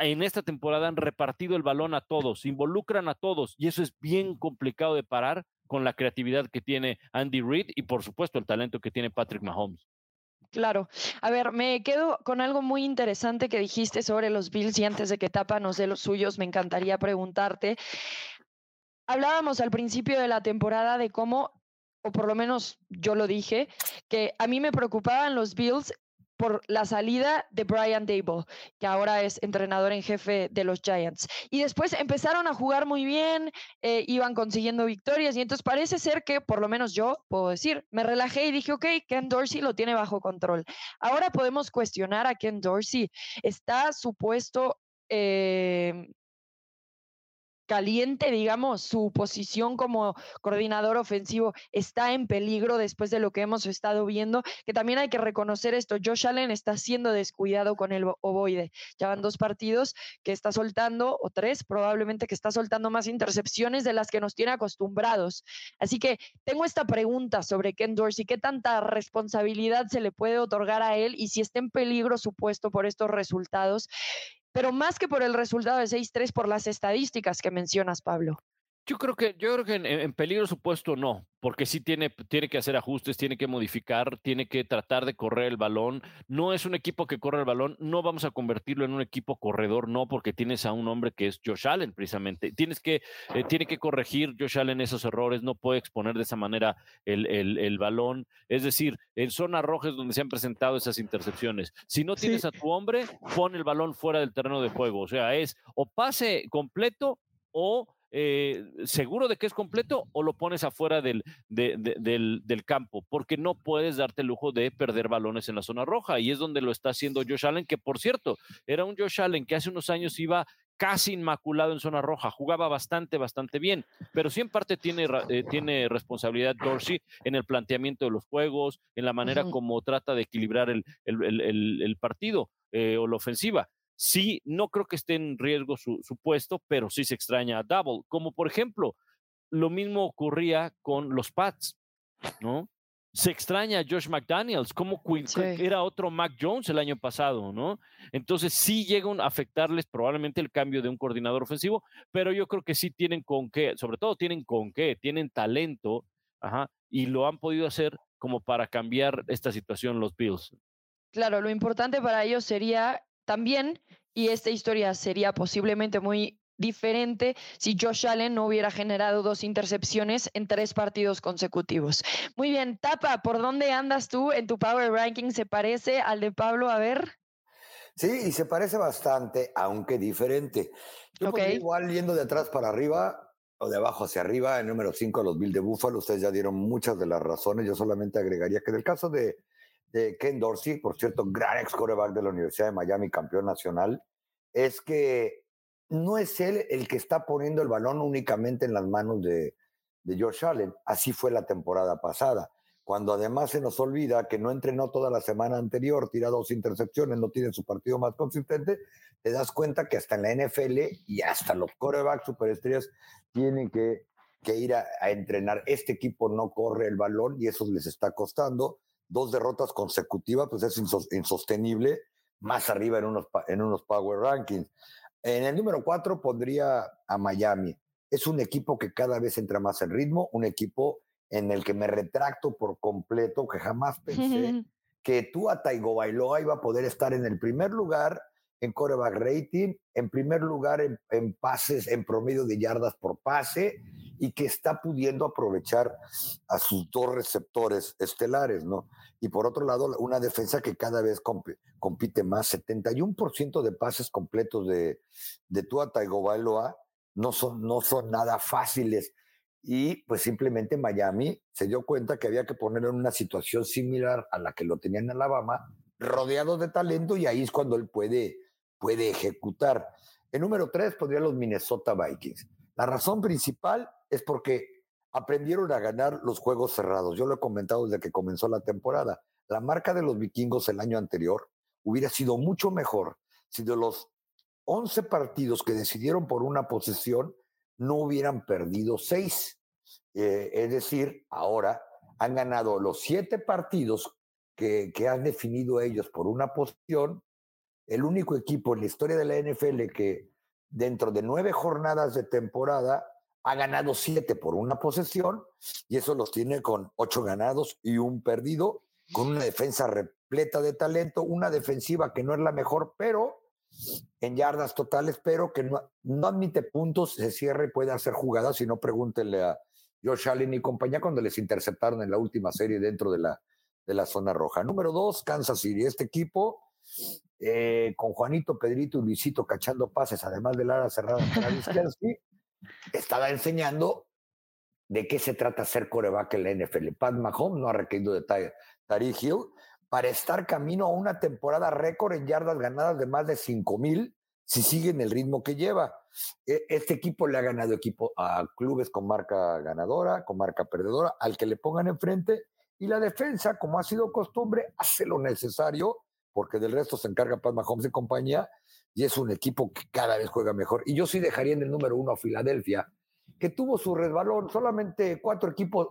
en esta temporada han repartido el balón a todos, involucran a todos, y eso es bien complicado de parar con la creatividad que tiene Andy Reid y por supuesto el talento que tiene Patrick Mahomes. Claro. A ver, me quedo con algo muy interesante que dijiste sobre los Bills y antes de que Tapa nos dé los suyos, me encantaría preguntarte. Hablábamos al principio de la temporada de cómo, o por lo menos yo lo dije, que a mí me preocupaban los Bills por la salida de Brian Dable, que ahora es entrenador en jefe de los Giants. Y después empezaron a jugar muy bien, eh, iban consiguiendo victorias y entonces parece ser que, por lo menos yo puedo decir, me relajé y dije, ok, Ken Dorsey lo tiene bajo control. Ahora podemos cuestionar a Ken Dorsey. ¿Está supuesto eh, caliente, digamos, su posición como coordinador ofensivo está en peligro después de lo que hemos estado viendo, que también hay que reconocer esto, Josh Allen está siendo descuidado con el ovoide, ya van dos partidos que está soltando, o tres probablemente que está soltando más intercepciones de las que nos tiene acostumbrados. Así que tengo esta pregunta sobre Ken Dorsey, ¿qué tanta responsabilidad se le puede otorgar a él y si está en peligro su puesto por estos resultados? Pero más que por el resultado de 6-3, por las estadísticas que mencionas, Pablo. Yo creo que, yo creo que en, peligro supuesto no, porque sí tiene, tiene que hacer ajustes, tiene que modificar, tiene que tratar de correr el balón. No es un equipo que corre el balón, no vamos a convertirlo en un equipo corredor, no, porque tienes a un hombre que es Josh Allen, precisamente. Tienes que, eh, tiene que corregir Josh Allen esos errores, no puede exponer de esa manera el, el, balón. Es decir, en zona roja es donde se han presentado esas intercepciones. Si no tienes a tu hombre, pon el balón fuera del terreno de juego. O sea, es o pase completo o eh, seguro de que es completo o lo pones afuera del, del, campo, porque no puedes darte el lujo de perder balones en la zona roja. Y es donde lo está haciendo Josh Allen, que por cierto, era un Josh Allen que hace unos años iba casi inmaculado en zona roja, jugaba bastante, bastante bien, pero sí en parte tiene, eh, tiene responsabilidad Dorsey en el planteamiento de los juegos, en la manera como trata de equilibrar el, el, partido eh, o la ofensiva sí, no creo que esté en riesgo su, puesto, pero sí se extraña a Double. Como por ejemplo, lo mismo ocurría con los Pats, ¿no? Se extraña a Josh McDaniels, como era otro Mac Jones el año pasado, ¿no? Entonces sí llegan a afectarles probablemente el cambio de un coordinador ofensivo, pero yo creo que sí tienen con qué, sobre todo tienen con qué, tienen talento, ajá, y lo han podido hacer como para cambiar esta situación los Bills. Claro, lo importante para ellos sería también, y esta historia sería posiblemente muy diferente si Josh Allen no hubiera generado dos intercepciones en tres partidos consecutivos. Muy bien, Tapa, ¿por dónde andas tú en tu Power Ranking? ¿Se parece al de Pablo? A ver. Sí, y se parece bastante, aunque diferente. Yo igual yendo de atrás para arriba o de abajo hacia arriba, el número 5 los Bill de Buffalo, ustedes ya dieron muchas de las razones, yo solamente agregaría que en el caso de, Ken Dorsey, por cierto, gran ex coreback de la Universidad de Miami, campeón nacional, es que no es él el que está poniendo el balón únicamente en las manos de, de Josh Allen. Así fue la temporada pasada. Cuando además se nos olvida que no entrenó toda la semana anterior, tira dos intercepciones, no tiene su partido más consistente, te das cuenta que hasta en la NFL y hasta los corebacks superestrellas tienen que, que ir a, a entrenar. Este equipo no corre el balón y eso les está costando dos derrotas consecutivas, pues es insostenible, más arriba en unos, en unos Power Rankings. En el número cuatro pondría a Miami. Es un equipo que cada vez entra más en ritmo, un equipo en el que me retracto por completo, que jamás pensé *laughs* que tú a Taigo Bailoa iba a poder estar en el primer lugar en coreback rating, en primer lugar en, en, pases, en promedio de yardas por pase, y que está pudiendo aprovechar a sus dos receptores estelares, ¿no? Y por otro lado, una defensa que cada vez compite más, 71% de pases completos de, de Tua Tagovailoa no son, no son nada fáciles. Y pues simplemente Miami se dio cuenta que había que ponerlo en una situación similar a la que lo tenía en Alabama, rodeado de talento, y ahí es cuando él puede, puede ejecutar. El número tres pondría los Minnesota Vikings. La razón principal es porque aprendieron a ganar los juegos cerrados. Yo lo he comentado desde que comenzó la temporada. La marca de los vikingos el año anterior hubiera sido mucho mejor si de los 11 partidos que decidieron por una posesión no hubieran perdido seis. Eh, es decir, ahora han ganado los siete partidos que, que han definido ellos por una posición. El único equipo en la historia de la NFL que dentro de nueve jornadas de temporada ha ganado siete por una posesión y eso los tiene con ocho ganados y un perdido, con una defensa repleta de talento, una defensiva que no es la mejor, pero en yardas totales, pero que no, no admite puntos, se cierre, puede hacer jugadas, si no pregúntenle a Josh Allen y compañía cuando les interceptaron en la última serie dentro de la, de la zona roja. Número dos, Kansas City. Este equipo, eh, con Juanito, Pedrito y Luisito cachando pases, además de Lara Cerrada, estaba enseñando de qué se trata ser coreback en la NFL. Pat Mahomes no ha requerido de Tariq Hill para estar camino a una temporada récord en yardas ganadas de más de 5 mil si sigue en el ritmo que lleva. E, este equipo le ha ganado equipo a clubes con marca ganadora, con marca perdedora, al que le pongan enfrente. Y la defensa, como ha sido costumbre, hace lo necesario, porque del resto se encarga Pat Mahomes y compañía, y es un equipo que cada vez juega mejor. Y yo sí dejaría en el número uno a Filadelfia, que tuvo su resbalón. Solamente cuatro equipos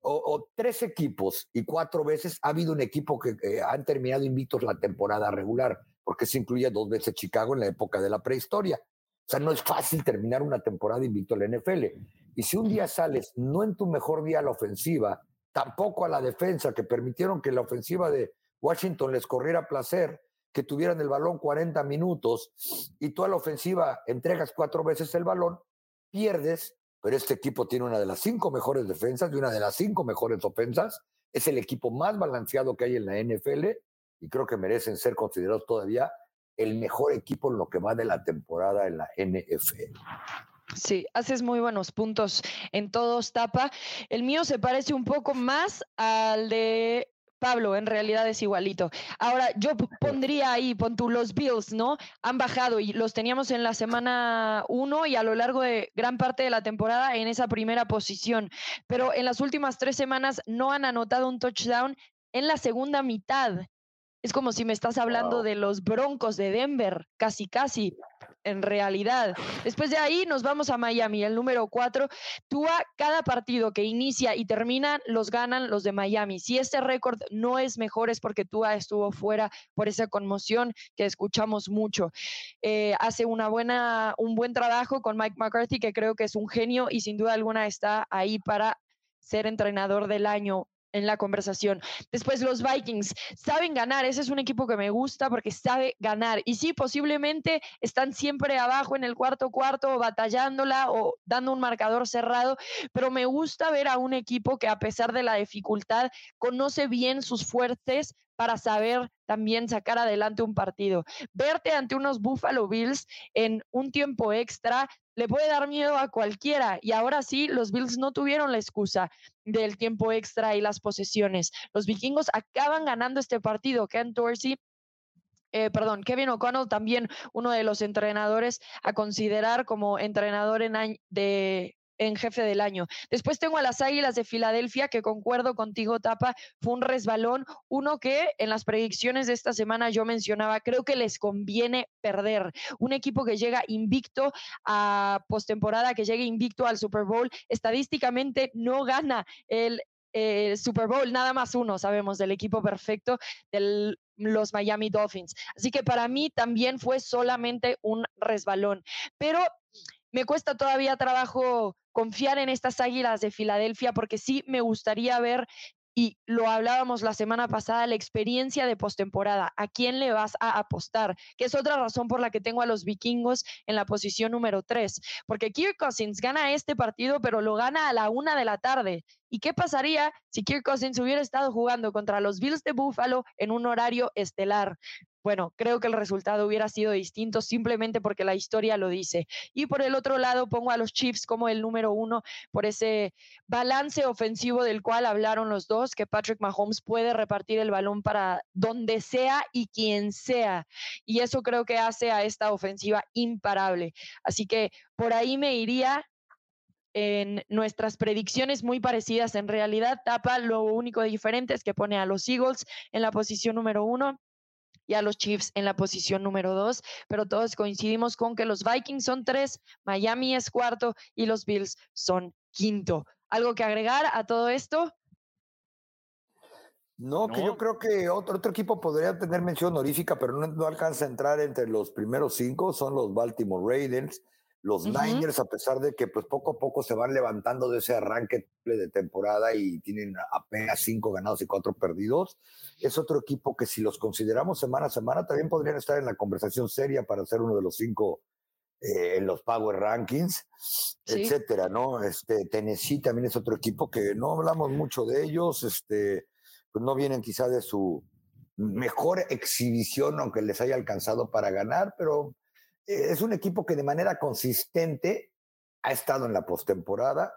o, tres equipos y cuatro veces ha habido un equipo que han terminado invictos la temporada regular, porque se incluye dos veces Chicago en la época de la prehistoria. O sea, no es fácil terminar una temporada invicto en la NFL. Y si un día sales no en tu mejor día a la ofensiva, tampoco a la defensa, que permitieron que la ofensiva de Washington les corriera placer, que tuvieran el balón 40 minutos y tú a la ofensiva entregas cuatro veces el balón, pierdes, pero este equipo tiene una de las cinco mejores defensas y una de las cinco mejores ofensas. Es el equipo más balanceado que hay en la NFL y creo que merecen ser considerados todavía el mejor equipo en lo que va de la temporada en la NFL. Sí, haces muy buenos puntos en todos, Tapa. El mío se parece un poco más al de Pablo, en realidad es igualito. Ahora, yo pondría ahí, pon tú, los Bills, ¿no? Han bajado y los teníamos en la semana 1 y a lo largo de gran parte de la temporada en esa primera posición. Pero en las últimas tres semanas no han anotado un touchdown en la segunda mitad. Es como si me estás hablando de los Broncos de Denver, casi, casi, en realidad. Después de ahí nos vamos a Miami, el número cuatro. Tua, cada partido que inicia y termina, los ganan los de Miami. Si este récord no es mejor es porque Tua estuvo fuera por esa conmoción que escuchamos mucho. Eh, hace una buena, un buen trabajo con Mike McCarthy, que creo que es un genio y sin duda alguna está ahí para ser entrenador del año en la conversación. Después los Vikings saben ganar, ese es un equipo que me gusta porque sabe ganar. Y sí, posiblemente están siempre abajo en el cuarto cuarto batallándola o dando un marcador cerrado, pero me gusta ver a un equipo que a pesar de la dificultad conoce bien sus fuertes para saber también sacar adelante un partido. Verte ante unos Buffalo Bills en un tiempo extra le puede dar miedo a cualquiera. Y ahora sí, los Bills no tuvieron la excusa del tiempo extra y las posesiones. Los vikingos acaban ganando este partido. Ken Dorsey eh, perdón, Kevin O'Connell, también uno de los entrenadores a considerar como entrenador en de en jefe del año. Después tengo a las Águilas de Filadelfia, que concuerdo contigo, Tapa, fue un resbalón, uno que en las predicciones de esta semana yo mencionaba, creo que les conviene perder. Un equipo que llega invicto a postemporada, que llegue invicto al Super Bowl, estadísticamente no gana el eh, Super Bowl, nada más uno, sabemos, del equipo perfecto de los Miami Dolphins. Así que para mí también fue solamente un resbalón. Pero me cuesta todavía trabajo confiar en estas Águilas de Filadelfia porque sí me gustaría ver y lo hablábamos la semana pasada, la experiencia de postemporada. ¿A quién le vas a apostar? Que es otra razón por la que tengo a los vikingos en la posición número 3. Porque Kirk Cousins gana este partido, pero lo gana a la una de la tarde. ¿Y qué pasaría si Kirk Cousins hubiera estado jugando contra los Bills de Buffalo en un horario estelar? bueno, creo que el resultado hubiera sido distinto simplemente porque la historia lo dice. Y por el otro lado pongo a los Chiefs como el número uno por ese balance ofensivo del cual hablaron los dos, que Patrick Mahomes puede repartir el balón para donde sea y quien sea. Y eso creo que hace a esta ofensiva imparable. Así que por ahí me iría en nuestras predicciones muy parecidas. En realidad, Tapa lo único diferente es que pone a los Eagles en la posición número uno y a los Chiefs en la posición número dos, pero todos coincidimos con que los Vikings son tres, Miami es cuarto y los Bills son quinto. ¿Algo que agregar a todo esto? No, que yo creo que otro, otro, equipo podría tener mención honorífica, pero no, no, alcanza a entrar entre los primeros cinco, son los Baltimore Ravens. Los Niners, a pesar de que pues poco a poco se van levantando de ese arranque de temporada y tienen apenas cinco ganados y cuatro perdidos, es otro equipo que si los consideramos semana a semana también podrían estar en la conversación seria para ser uno de los cinco eh, en los Power Rankings, etcétera, ¿no? Este, Tennessee también es otro equipo que no hablamos mucho de ellos, este, pues no vienen quizá de su mejor exhibición, aunque les haya alcanzado para ganar, pero es un equipo que de manera consistente ha estado en la postemporada.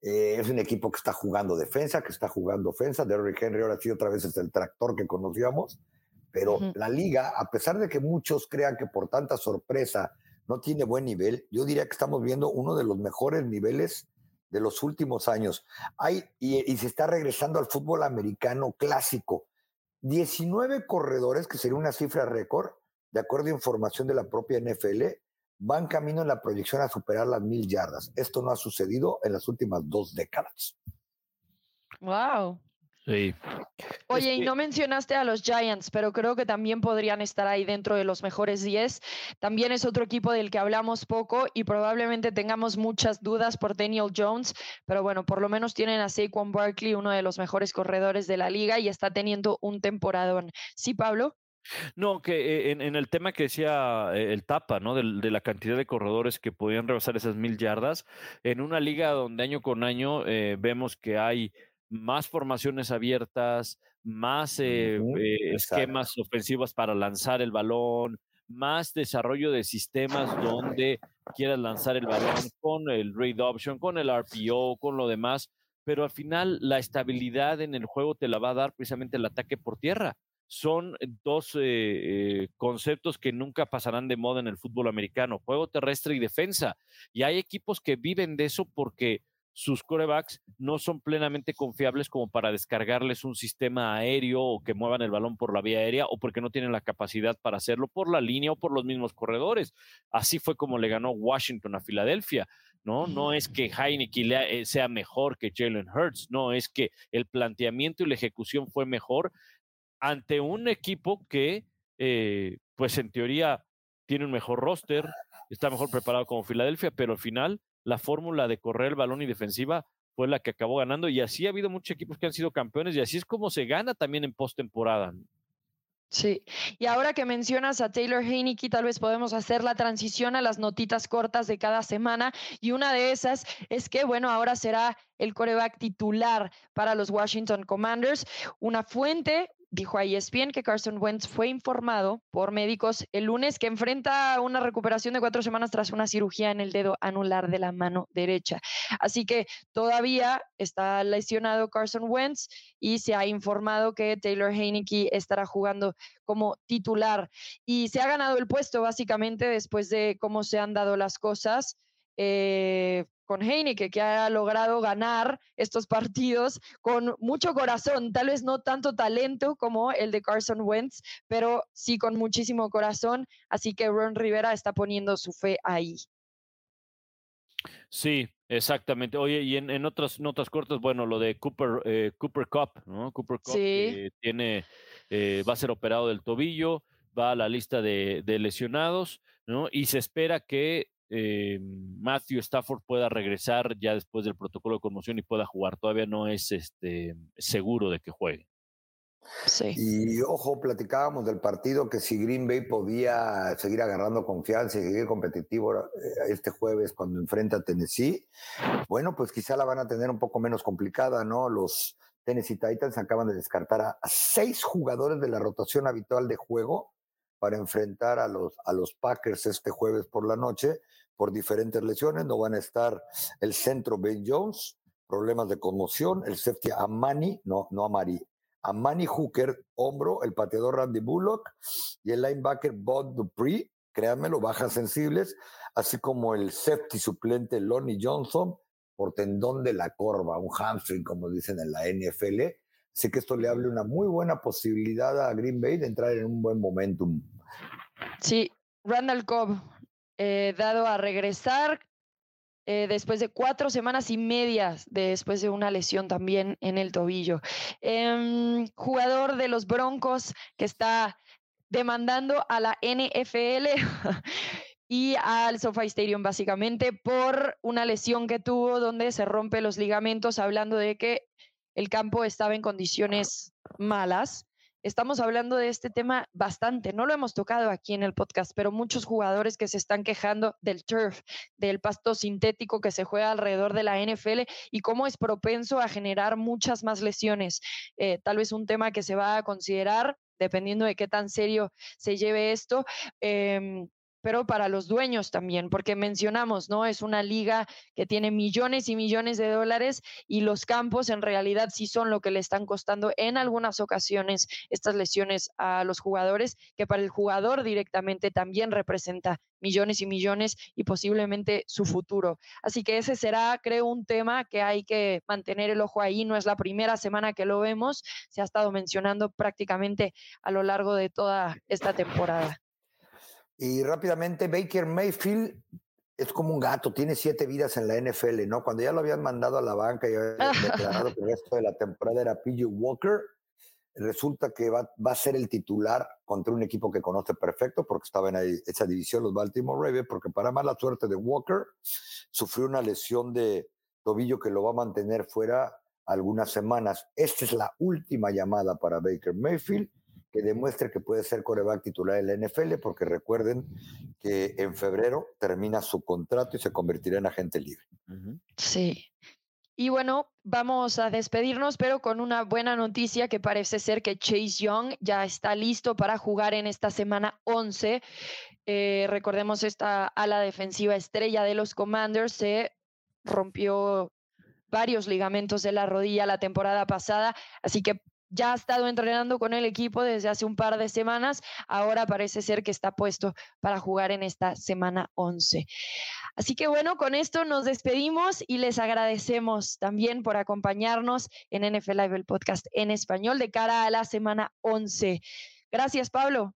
Eh, es un equipo que está jugando defensa, que está jugando ofensa. Derrick Henry ahora sí otra vez es el tractor que conocíamos. Pero la liga, a pesar de que muchos crean que por tanta sorpresa no tiene buen nivel, yo diría que estamos viendo uno de los mejores niveles de los últimos años. Hay, y, y se está regresando al fútbol americano clásico. 19 corredores, que sería una cifra récord, de acuerdo a información de la propia NFL, van camino en la proyección a superar las mil yardas. Esto no ha sucedido en las últimas dos décadas. Wow. Sí. Oye, y no mencionaste a los Giants, pero creo que también podrían estar ahí dentro de los mejores 10. También es otro equipo del que hablamos poco y probablemente tengamos muchas dudas por Daniel Jones, pero bueno, por lo menos tienen a Saquon Barkley, uno de los mejores corredores de la liga y está teniendo un temporadón. ¿Sí, Pablo? No, que eh, en, el tema que decía eh, el Tapa, ¿no? De, la cantidad de corredores que podían rebasar esas mil yardas, en una liga donde año con año eh, vemos que hay más formaciones abiertas, más esquemas ofensivos para lanzar el balón, más desarrollo de sistemas donde quieras lanzar el balón con el read option, con el RPO, con lo demás, pero al final la estabilidad en el juego te la va a dar precisamente el ataque por tierra son dos eh, eh, conceptos que nunca pasarán de moda en el fútbol americano, juego terrestre y defensa. Y hay equipos que viven de eso porque sus corebacks no son plenamente confiables como para descargarles un sistema aéreo o que muevan el balón por la vía aérea o porque no tienen la capacidad para hacerlo por la línea o por los mismos corredores. Así fue como le ganó Washington a Filadelfia. ¿no? No es que Heineken eh, sea mejor que Jalen Hurts, no, es que el planteamiento y la ejecución fue mejor ante un equipo que, eh, pues en teoría, tiene un mejor roster, está mejor preparado como Filadelfia, pero al final la fórmula de correr el balón y defensiva fue la que acabó ganando y así ha habido muchos equipos que han sido campeones y así es como se gana también en postemporada. Sí, y ahora que mencionas a Taylor Heineke, tal vez podemos hacer la transición a las notitas cortas de cada semana. Y una de esas es que, bueno, ahora será el coreback titular para los Washington Commanders. Una fuente dijo a ESPN que Carson Wentz fue informado por médicos el lunes que enfrenta una recuperación de cuatro semanas tras una cirugía en el dedo anular de la mano derecha. Así que todavía está lesionado Carson Wentz y se ha informado que Taylor Heineke estará jugando como titular y se ha ganado el puesto básicamente después de cómo se han dado las cosas. Eh, con Heineke, que ha logrado ganar estos partidos con mucho corazón, tal vez no tanto talento como el de Carson Wentz, pero sí con muchísimo corazón, así que Ron Rivera está poniendo su fe ahí. Sí, exactamente. Oye, y en, otras notas cortas, bueno, lo de Cooper, eh, Cooper Cup, ¿no? Cooper Cup tiene, eh, va a ser operado del tobillo, va a la lista de, de lesionados, ¿no? Y se espera que eh, Matthew Stafford pueda regresar ya después del protocolo de conmoción y pueda jugar. Todavía no es este, seguro de que juegue. Sí. Y ojo, platicábamos del partido que si Green Bay podía seguir agarrando confianza y seguir competitivo eh, este jueves cuando enfrenta a Tennessee, bueno, pues quizá la van a tener un poco menos complicada, ¿no? Los Tennessee Titans acaban de descartar a seis jugadores de la rotación habitual de juego para enfrentar a los, a los Packers este jueves por la noche por diferentes lesiones. No van a estar el centro Ben Jones, problemas de conmoción, el safety Amani, no, no Amari, Amani Hooker, hombro, el pateador Randy Bullock y el linebacker Bob Dupree, créanmelo, bajas sensibles, así como el safety suplente Lonnie Johnson por tendón de la corva, un hamstring, como dicen en la NFL. Así que esto le hable una muy buena posibilidad a Green Bay de entrar en un buen momentum. Sí, Randall Cobb, eh, dado a regresar eh, después de cuatro semanas y medias después de una lesión también en el tobillo. Em, jugador de los Broncos que está demandando a la NFL *laughs* y al SoFi Stadium básicamente por una lesión que tuvo donde se rompe los ligamentos, hablando de que el campo estaba en condiciones malas estamos hablando de este tema bastante. No lo hemos tocado aquí en el podcast, pero muchos jugadores que se están quejando del turf, del pasto sintético que se juega alrededor de la NFL y cómo es propenso a generar muchas más lesiones. Eh, tal vez un tema que se va a considerar dependiendo de qué tan serio se lleve esto. Em, pero para los dueños también, porque mencionamos, ¿no? Es una liga que tiene millones y millones de dólares y los campos en realidad sí son lo que le están costando en algunas ocasiones estas lesiones a los jugadores, que para el jugador directamente también representa millones y millones y posiblemente su futuro. Así que ese será, creo, un tema que hay que mantener el ojo ahí. No es la primera semana que lo vemos, se ha estado mencionando prácticamente a lo largo de toda esta temporada. Y rápidamente, Baker Mayfield es como un gato, tiene siete vidas en la NFL, ¿no? Cuando ya lo habían mandado a la banca y habían *laughs* declarado que el resto de la temporada era PJ Walker, resulta que va, va, a ser el titular contra un equipo que conoce perfecto, porque estaba en esa división, los Baltimore Ravens, porque para mala suerte de Walker, sufrió una lesión de tobillo que lo va a mantener fuera algunas semanas. Esta es la última llamada para Baker Mayfield que demuestre que puede ser coreback titular en la NFL, porque recuerden que en febrero termina su contrato y se convertirá en agente libre. Sí. Y bueno, vamos a despedirnos, pero con una buena noticia que parece ser que Chase Young ya está listo para jugar en esta semana 11. Eh, recordemos esta ala defensiva estrella de los Commanders se rompió varios ligamentos de la rodilla la temporada pasada, así que ya ha estado entrenando con el equipo desde hace un par de semanas, ahora parece ser que está puesto para jugar en esta semana 11. Así que bueno, con esto nos despedimos y les agradecemos también por acompañarnos en NFL Live, el podcast en español de cara a la semana 11. Gracias, Pablo.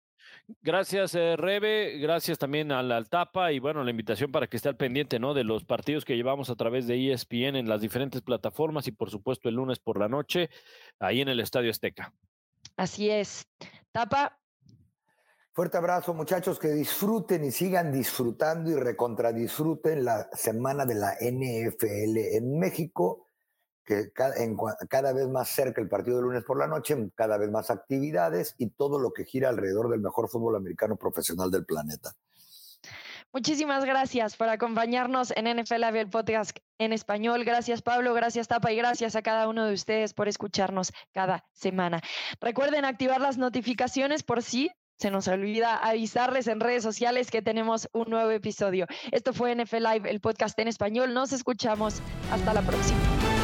Gracias, eh, Rebe. Gracias también a la Altapa y bueno, la invitación para que esté al pendiente, ¿no? De los partidos que llevamos a través de ESPN en las diferentes plataformas y por supuesto el lunes por la noche ahí en el Estadio Azteca. Así es. Tapa. Fuerte abrazo, muchachos, que disfruten y sigan disfrutando y recontradisfruten la semana de la NFL en México que cada, vez más cerca el partido de lunes por la noche, cada vez más actividades y todo lo que gira alrededor del mejor fútbol americano profesional del planeta. Muchísimas gracias por acompañarnos en NFL el podcast en español. Gracias Pablo, gracias Tapa y gracias a cada uno de ustedes por escucharnos cada semana. Recuerden activar las notificaciones por si se nos olvida avisarles en redes sociales que tenemos un nuevo episodio. Esto fue NFL Live, el podcast en español. Nos escuchamos. Hasta la próxima.